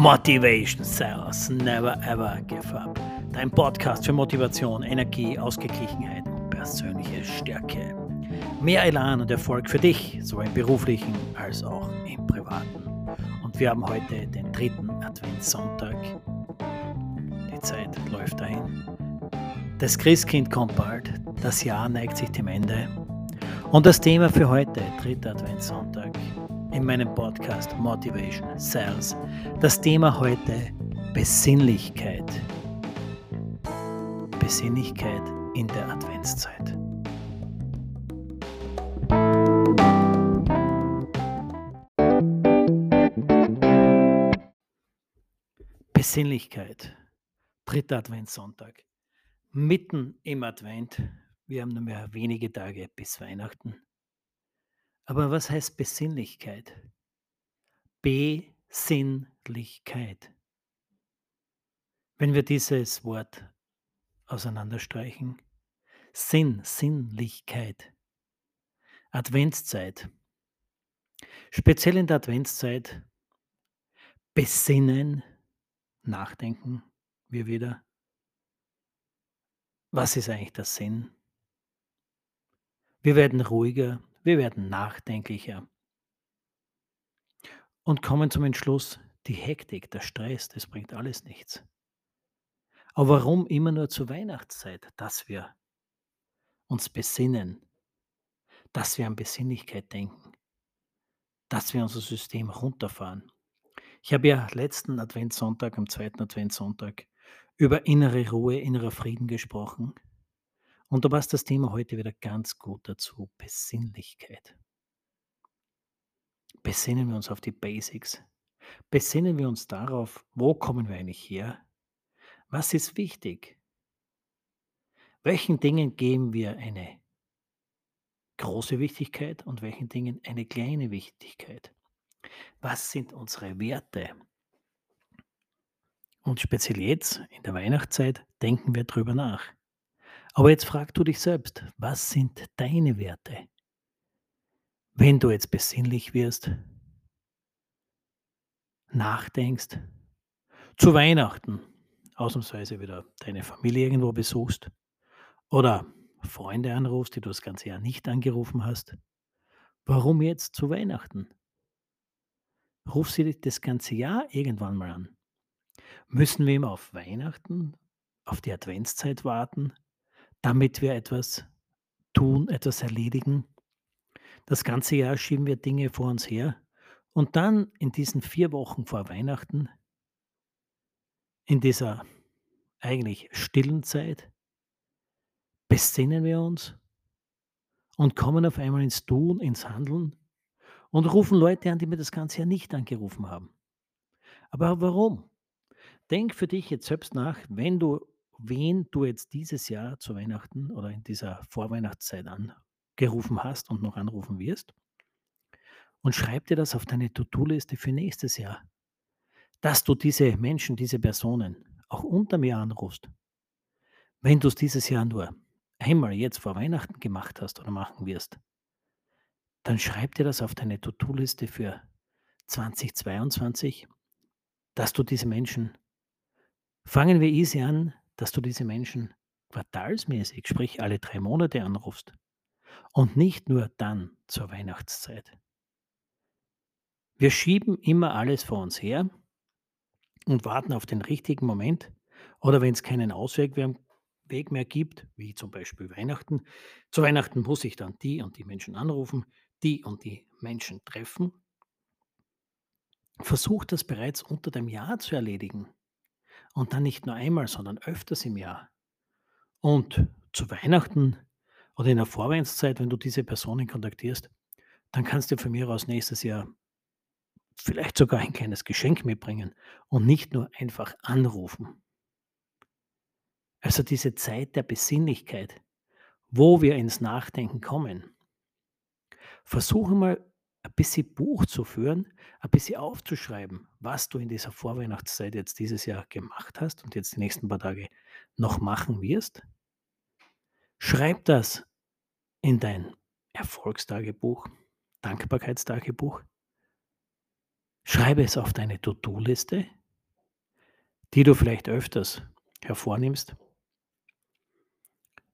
Motivation Sales Never Ever Give Up. Dein Podcast für Motivation, Energie, Ausgeglichenheit und persönliche Stärke. Mehr Elan und Erfolg für dich, sowohl im beruflichen als auch im privaten. Und wir haben heute den dritten Adventssonntag. Die Zeit läuft dahin. Das Christkind kommt bald. Das Jahr neigt sich dem Ende. Und das Thema für heute, dritter Adventssonntag, in meinem Podcast Motivation Sales. Das Thema heute Besinnlichkeit. Besinnlichkeit in der Adventszeit. Besinnlichkeit. Dritter Adventssonntag. Mitten im Advent. Wir haben nur mehr wenige Tage bis Weihnachten. Aber was heißt Besinnlichkeit? Besinnlichkeit. Wenn wir dieses Wort auseinanderstreichen, Sinn, Sinnlichkeit, Adventszeit, speziell in der Adventszeit, besinnen, nachdenken wir wieder. Was ist eigentlich der Sinn? Wir werden ruhiger, wir werden nachdenklicher und kommen zum Entschluss, die Hektik, der Stress, das bringt alles nichts. Aber warum immer nur zur Weihnachtszeit, dass wir uns besinnen, dass wir an Besinnlichkeit denken, dass wir unser System runterfahren? Ich habe ja letzten Adventssonntag, am zweiten Adventssonntag, über innere Ruhe, innerer Frieden gesprochen. Und da passt das Thema heute wieder ganz gut dazu, Besinnlichkeit. Besinnen wir uns auf die Basics. Besinnen wir uns darauf, wo kommen wir eigentlich her? Was ist wichtig? Welchen Dingen geben wir eine große Wichtigkeit und welchen Dingen eine kleine Wichtigkeit? Was sind unsere Werte? Und speziell jetzt in der Weihnachtszeit denken wir drüber nach. Aber jetzt frag du dich selbst, was sind deine Werte? Wenn du jetzt besinnlich wirst, nachdenkst, zu Weihnachten ausnahmsweise wieder deine Familie irgendwo besuchst oder Freunde anrufst, die du das ganze Jahr nicht angerufen hast, warum jetzt zu Weihnachten? Ruf sie das ganze Jahr irgendwann mal an. Müssen wir immer auf Weihnachten, auf die Adventszeit warten? Damit wir etwas tun, etwas erledigen. Das ganze Jahr schieben wir Dinge vor uns her. Und dann in diesen vier Wochen vor Weihnachten, in dieser eigentlich stillen Zeit, besinnen wir uns und kommen auf einmal ins Tun, ins Handeln und rufen Leute an, die mir das ganze Jahr nicht angerufen haben. Aber warum? Denk für dich jetzt selbst nach, wenn du wen du jetzt dieses Jahr zu Weihnachten oder in dieser Vorweihnachtszeit angerufen hast und noch anrufen wirst. Und schreib dir das auf deine To-Do-Liste für nächstes Jahr, dass du diese Menschen, diese Personen auch unter mir anrufst. Wenn du es dieses Jahr nur einmal jetzt vor Weihnachten gemacht hast oder machen wirst, dann schreib dir das auf deine To-Do-Liste für 2022, dass du diese Menschen, fangen wir easy an, dass du diese Menschen quartalsmäßig, sprich alle drei Monate anrufst und nicht nur dann zur Weihnachtszeit. Wir schieben immer alles vor uns her und warten auf den richtigen Moment oder wenn es keinen Ausweg mehr gibt, wie zum Beispiel Weihnachten. Zu Weihnachten muss ich dann die und die Menschen anrufen, die und die Menschen treffen. Versuch das bereits unter dem Jahr zu erledigen. Und dann nicht nur einmal, sondern öfters im Jahr. Und zu Weihnachten oder in der Vorweihnachtszeit, wenn du diese Personen kontaktierst, dann kannst du von mir aus nächstes Jahr vielleicht sogar ein kleines Geschenk mitbringen und nicht nur einfach anrufen. Also diese Zeit der Besinnlichkeit, wo wir ins Nachdenken kommen. Versuche mal ein bisschen Buch zu führen, ein bisschen aufzuschreiben, was du in dieser Vorweihnachtszeit jetzt dieses Jahr gemacht hast und jetzt die nächsten paar Tage noch machen wirst. Schreib das in dein Erfolgstagebuch, Dankbarkeitstagebuch. Schreibe es auf deine To-Do-Liste die du vielleicht öfters hervornimmst.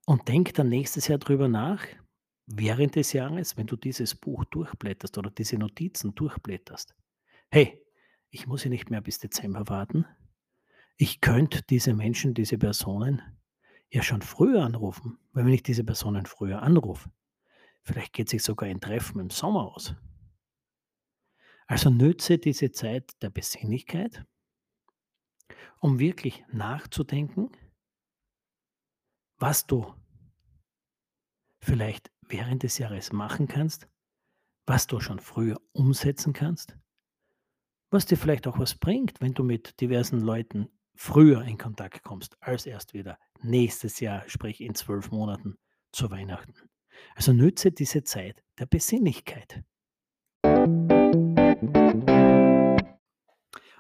Und denk dann nächstes Jahr drüber nach, während des Jahres, wenn du dieses Buch durchblätterst oder diese Notizen durchblätterst. Hey, ich muss ja nicht mehr bis Dezember warten. Ich könnte diese Menschen, diese Personen ja schon früher anrufen, weil wenn ich diese Personen früher anrufe, vielleicht geht sich sogar ein Treffen im Sommer aus. Also nütze diese Zeit der Besinnlichkeit, um wirklich nachzudenken, was du vielleicht während des Jahres machen kannst, was du schon früher umsetzen kannst, was dir vielleicht auch was bringt, wenn du mit diversen Leuten früher in Kontakt kommst, als erst wieder nächstes Jahr, sprich in zwölf Monaten zu Weihnachten. Also nütze diese Zeit der Besinnlichkeit.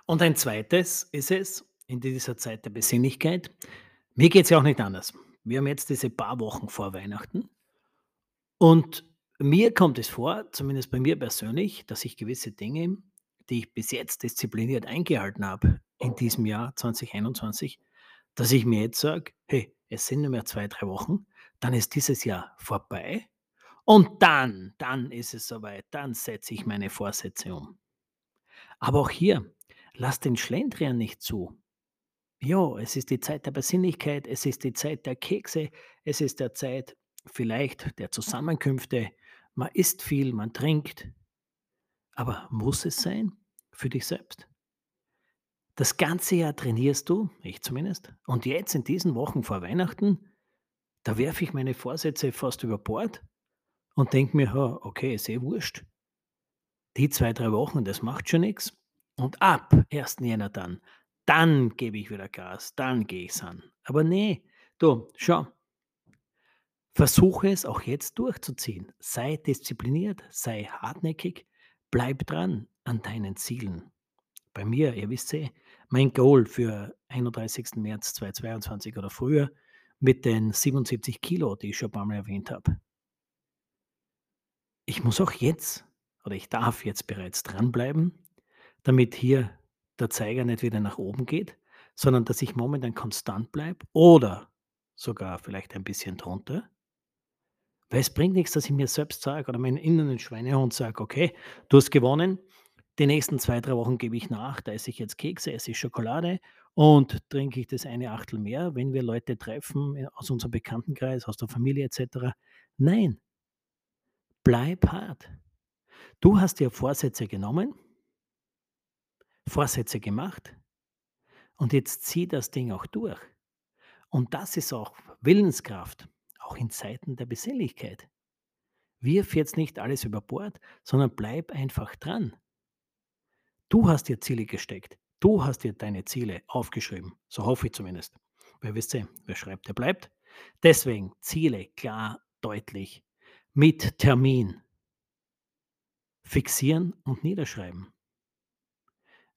Und ein zweites ist es, in dieser Zeit der Besinnlichkeit, mir geht es ja auch nicht anders. Wir haben jetzt diese paar Wochen vor Weihnachten und mir kommt es vor, zumindest bei mir persönlich, dass ich gewisse Dinge, die ich bis jetzt diszipliniert eingehalten habe in diesem Jahr 2021, dass ich mir jetzt sage, hey, es sind nur mehr zwei, drei Wochen, dann ist dieses Jahr vorbei und dann, dann ist es soweit, dann setze ich meine Vorsätze um. Aber auch hier, lass den Schlendrian nicht zu. Ja, es ist die Zeit der Besinnlichkeit, es ist die Zeit der Kekse, es ist der Zeit vielleicht der Zusammenkünfte. Man isst viel, man trinkt. Aber muss es sein für dich selbst? Das ganze Jahr trainierst du, ich zumindest, und jetzt in diesen Wochen vor Weihnachten, da werfe ich meine Vorsätze fast über Bord und denke mir, okay, ist eh wurscht. Die zwei, drei Wochen, das macht schon nichts. Und ab 1. Jänner dann, dann gebe ich wieder Gas, dann gehe ich es an. Aber nee, du, schau, versuche es auch jetzt durchzuziehen. Sei diszipliniert, sei hartnäckig, bleib dran an deinen Zielen. Bei mir, ihr wisst eh, mein Goal für 31. März 2022 oder früher mit den 77 Kilo, die ich schon ein paar Mal erwähnt habe. Ich muss auch jetzt oder ich darf jetzt bereits dranbleiben, damit hier der Zeiger nicht wieder nach oben geht, sondern dass ich momentan konstant bleibe oder sogar vielleicht ein bisschen drunter. Weil es bringt nichts, dass ich mir selbst sage oder meinen inneren Schweinehund sage, okay, du hast gewonnen, die nächsten zwei, drei Wochen gebe ich nach, da esse ich jetzt Kekse, esse ich Schokolade und trinke ich das eine Achtel mehr, wenn wir Leute treffen aus unserem Bekanntenkreis, aus der Familie etc. Nein, bleib hart. Du hast dir Vorsätze genommen, Vorsätze gemacht und jetzt zieh das Ding auch durch. Und das ist auch Willenskraft, auch in Zeiten der Besinnlichkeit. Wirf jetzt nicht alles über Bord, sondern bleib einfach dran. Du hast dir Ziele gesteckt. Du hast dir deine Ziele aufgeschrieben. So hoffe ich zumindest. Weil wisst ihr, wer schreibt, der bleibt. Deswegen Ziele klar, deutlich, mit Termin. Fixieren und niederschreiben.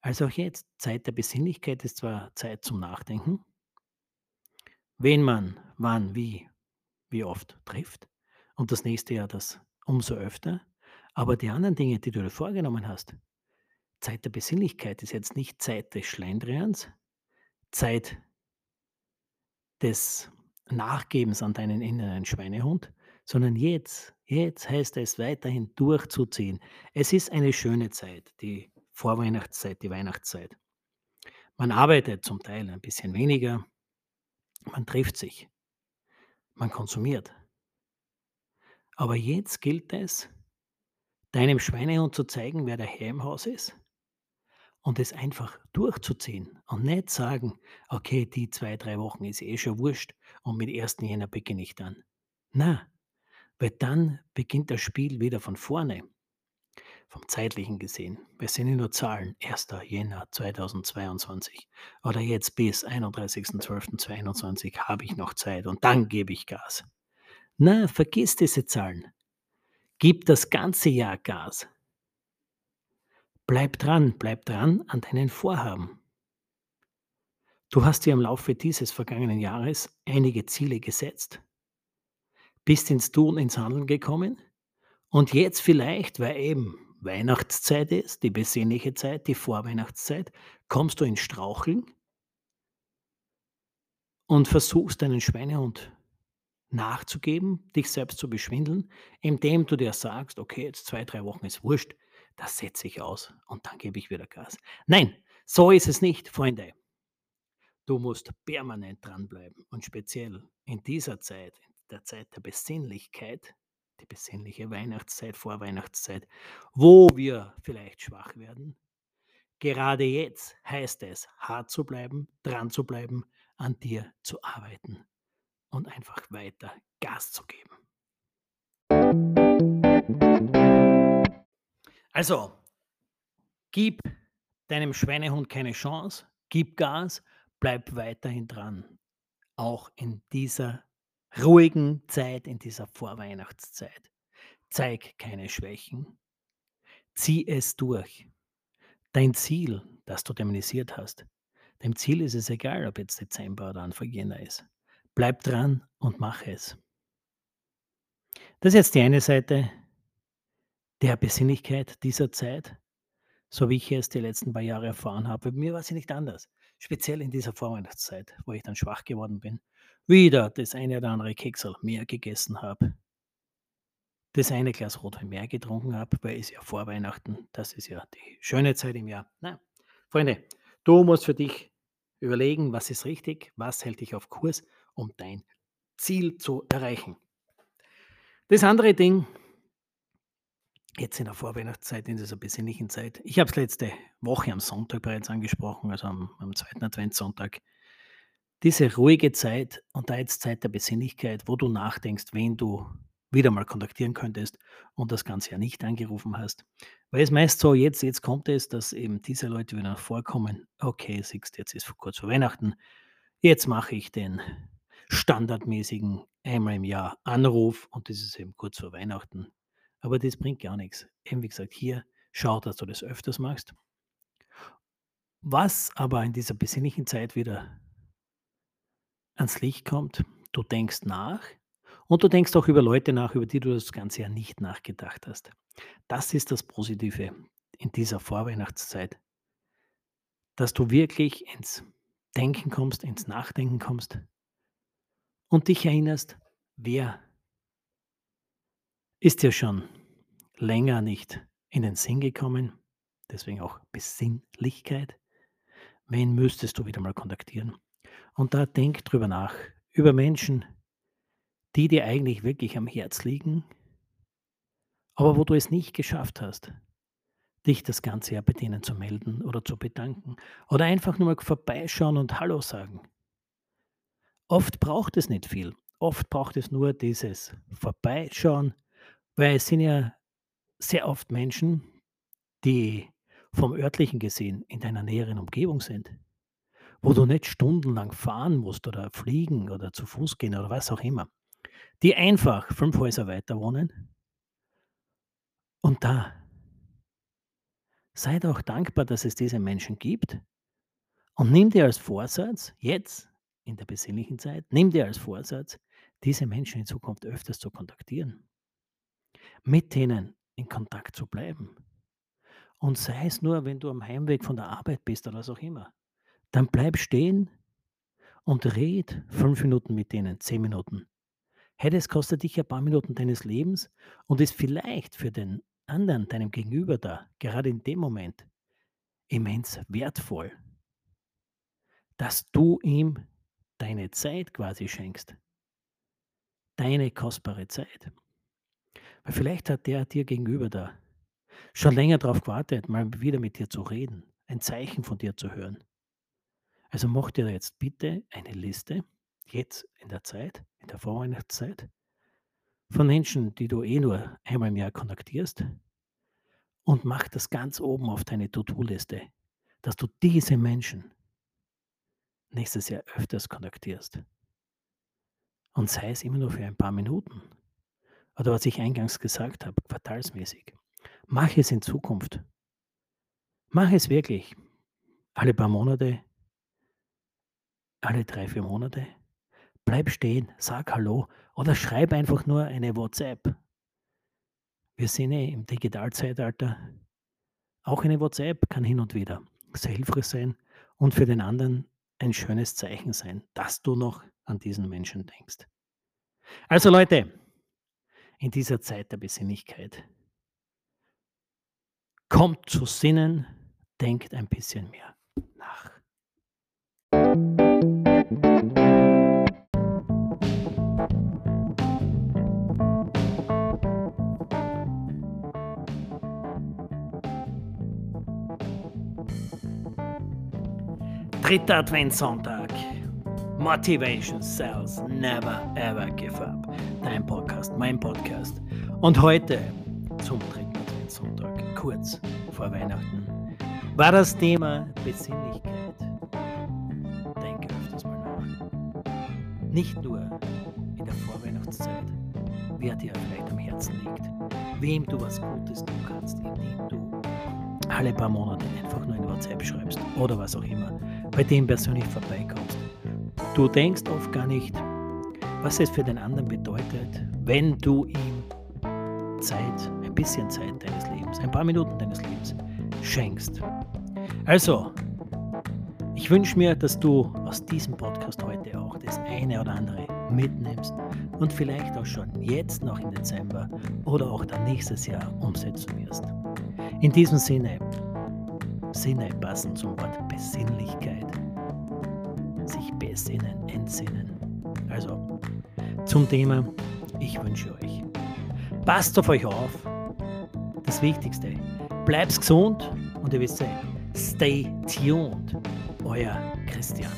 Also auch jetzt, Zeit der Besinnlichkeit ist zwar Zeit zum Nachdenken, wen man wann, wie, wie oft trifft. Und das nächste Jahr das umso öfter, aber die anderen Dinge, die du dir vorgenommen hast, Zeit der Besinnlichkeit ist jetzt nicht Zeit des Schlendrians, Zeit des Nachgebens an deinen inneren Schweinehund, sondern jetzt, jetzt heißt es weiterhin durchzuziehen. Es ist eine schöne Zeit, die Vorweihnachtszeit, die Weihnachtszeit. Man arbeitet zum Teil ein bisschen weniger, man trifft sich, man konsumiert. Aber jetzt gilt es, deinem Schweinehund zu zeigen, wer der Herr im Haus ist und es einfach durchzuziehen und nicht sagen, okay, die zwei, drei Wochen ist eh schon wurscht und mit 1. Jänner beginne ich dann. Na, weil dann beginnt das Spiel wieder von vorne. Vom zeitlichen gesehen. Wir sind nur Zahlen. 1. Jänner 2022 oder jetzt bis 31.12.2022 habe ich noch Zeit und dann gebe ich Gas. Na, vergiss diese Zahlen. Gib das ganze Jahr Gas. Bleib dran, bleib dran an deinen Vorhaben. Du hast dir im Laufe dieses vergangenen Jahres einige Ziele gesetzt, bist ins Tun, ins Handeln gekommen und jetzt vielleicht, weil eben Weihnachtszeit ist, die besinnliche Zeit, die Vorweihnachtszeit, kommst du ins Straucheln und versuchst deinen Schweinehund nachzugeben, dich selbst zu beschwindeln, indem du dir sagst: „Okay, jetzt 2, 3 Wochen ist wurscht, das setze ich aus und dann gebe ich wieder Gas.“ Nein, so ist es nicht, Freunde. Du musst permanent dranbleiben und speziell in dieser Zeit, in der Zeit der Besinnlichkeit, die besinnliche Weihnachtszeit, Vorweihnachtszeit, wo wir vielleicht schwach werden. Gerade jetzt heißt es, hart zu bleiben, dran zu bleiben, an dir zu arbeiten und einfach weiter Gas zu geben. Also, gib deinem Schweinehund keine Chance, gib Gas, bleib weiterhin dran. Auch in dieser ruhigen Zeit, in dieser Vorweihnachtszeit. Zeig keine Schwächen. Zieh es durch. Dein Ziel, das du demnisiert hast, dem Ziel ist es egal, ob jetzt Dezember oder Anfang Jänner ist. Bleib dran und mach es. Das ist jetzt die eine Seite der Besinnlichkeit dieser Zeit, so wie ich es die letzten paar Jahre erfahren habe. Bei mir war sie nicht anders. Speziell in dieser Vorweihnachtszeit, wo ich dann schwach geworden bin, wieder das eine oder andere Keksel mehr gegessen habe, das eine Glas Rotwein mehr getrunken habe, weil es ja vor Weihnachten, das ist ja die schöne Zeit im Jahr. Na, Freunde, du musst für dich überlegen, was ist richtig, was hält dich auf Kurs, um dein Ziel zu erreichen. Das andere Ding, jetzt in der Vorweihnachtszeit, in dieser besinnlichen Zeit, ich habe es letzte Woche am Sonntag bereits angesprochen, also am, am zweiten Adventssonntag, diese ruhige Zeit und da jetzt Zeit der Besinnlichkeit, wo du nachdenkst, wen du wieder mal kontaktieren könntest und das Ganze ja nicht angerufen hast. Weil es meist so, jetzt, jetzt kommt es, dass eben diese Leute wieder vorkommen. Okay, siehst jetzt ist kurz vor Weihnachten. Jetzt mache ich den standardmäßigen einmal im Jahr Anruf und das ist eben kurz vor Weihnachten. Aber das bringt gar nichts. Eben wie gesagt, hier schau, dass du das öfters machst. Was aber in dieser besinnlichen Zeit wieder ans Licht kommt, du denkst nach und du denkst auch über Leute nach, über die du das ganze Jahr nicht nachgedacht hast. Das ist das Positive in dieser Vorweihnachtszeit, dass du wirklich ins Denken kommst, ins Nachdenken kommst und dich erinnerst, wer ist dir schon länger nicht in den Sinn gekommen, deswegen auch Besinnlichkeit. Wen müsstest du wieder mal kontaktieren? Und da denk drüber nach, über Menschen, die dir eigentlich wirklich am Herz liegen, aber wo du es nicht geschafft hast, dich das ganze Jahr bei denen zu melden oder zu bedanken oder einfach nur mal vorbeischauen und Hallo sagen. Oft braucht es nicht viel. Oft braucht es nur dieses Vorbeischauen, weil es sind ja sehr oft Menschen, die vom örtlichen gesehen in deiner näheren Umgebung sind, wo du nicht stundenlang fahren musst oder fliegen oder zu Fuß gehen oder was auch immer die einfach fünf Häuser weiter wohnen. Und da sei doch dankbar, dass es diese Menschen gibt und nimm dir als Vorsatz, jetzt in der besinnlichen Zeit, nimm dir als Vorsatz, diese Menschen in Zukunft öfters zu kontaktieren, mit denen in Kontakt zu bleiben. Und sei es nur, wenn du am Heimweg von der Arbeit bist oder was auch immer, dann bleib stehen und red fünf Minuten mit denen, zehn Minuten. Hey, das kostet dich ein paar Minuten deines Lebens und ist vielleicht für den anderen, deinem Gegenüber da, gerade in dem Moment, immens wertvoll, dass du ihm deine Zeit quasi schenkst. Deine kostbare Zeit. Weil vielleicht hat der dir gegenüber da schon länger darauf gewartet, mal wieder mit dir zu reden, ein Zeichen von dir zu hören. Also mach dir jetzt bitte eine Liste jetzt in der Zeit, in der Vorweihnachtszeit, von Menschen, die du eh nur einmal im Jahr kontaktierst und mach das ganz oben auf deine To-Do-Liste, dass du diese Menschen nächstes Jahr öfters kontaktierst. Und sei es immer nur für ein paar Minuten. Oder was ich eingangs gesagt habe, quartalsmäßig. Mach es in Zukunft. Mach es wirklich alle paar Monate, alle drei, vier Monate Bleib stehen, sag Hallo oder schreib einfach nur eine WhatsApp. Wir sind eh im Digitalzeitalter. Auch eine WhatsApp kann hin und wieder sehr hilfreich sein und für den anderen ein schönes Zeichen sein, dass du noch an diesen Menschen denkst. Also Leute, in dieser Zeit der Besinnlichkeit, kommt zu Sinnen, denkt ein bisschen mehr nach. Dritter Adventssonntag. Motivation sells, never ever give up. Dein Podcast, mein Podcast. Und heute zum dritten Adventssonntag, kurz vor Weihnachten, war das Thema Besinnlichkeit. Denke öfters mal nach. Nicht nur in der Vorweihnachtszeit, wer dir vielleicht am Herzen liegt, wem du was Gutes tun kannst, indem du alle paar Monate einfach nur in WhatsApp schreibst oder was auch immer, bei dem persönlich vorbeikommst. Du denkst oft gar nicht, was es für den anderen bedeutet, wenn du ihm Zeit, ein bisschen Zeit deines Lebens, ein paar Minuten deines Lebens schenkst. Also, ich wünsche mir, dass du aus diesem Podcast heute auch das eine oder andere mitnimmst und vielleicht auch schon jetzt noch im Dezember oder auch dann nächstes Jahr umsetzen wirst. In diesem Sinne, Sinne passen zum Wort Besinnlichkeit. Sich besinnen, entsinnen. Also zum Thema, ich wünsche euch, passt auf euch auf. Das Wichtigste, bleibt gesund und ihr wisst, stay tuned. Euer Christian.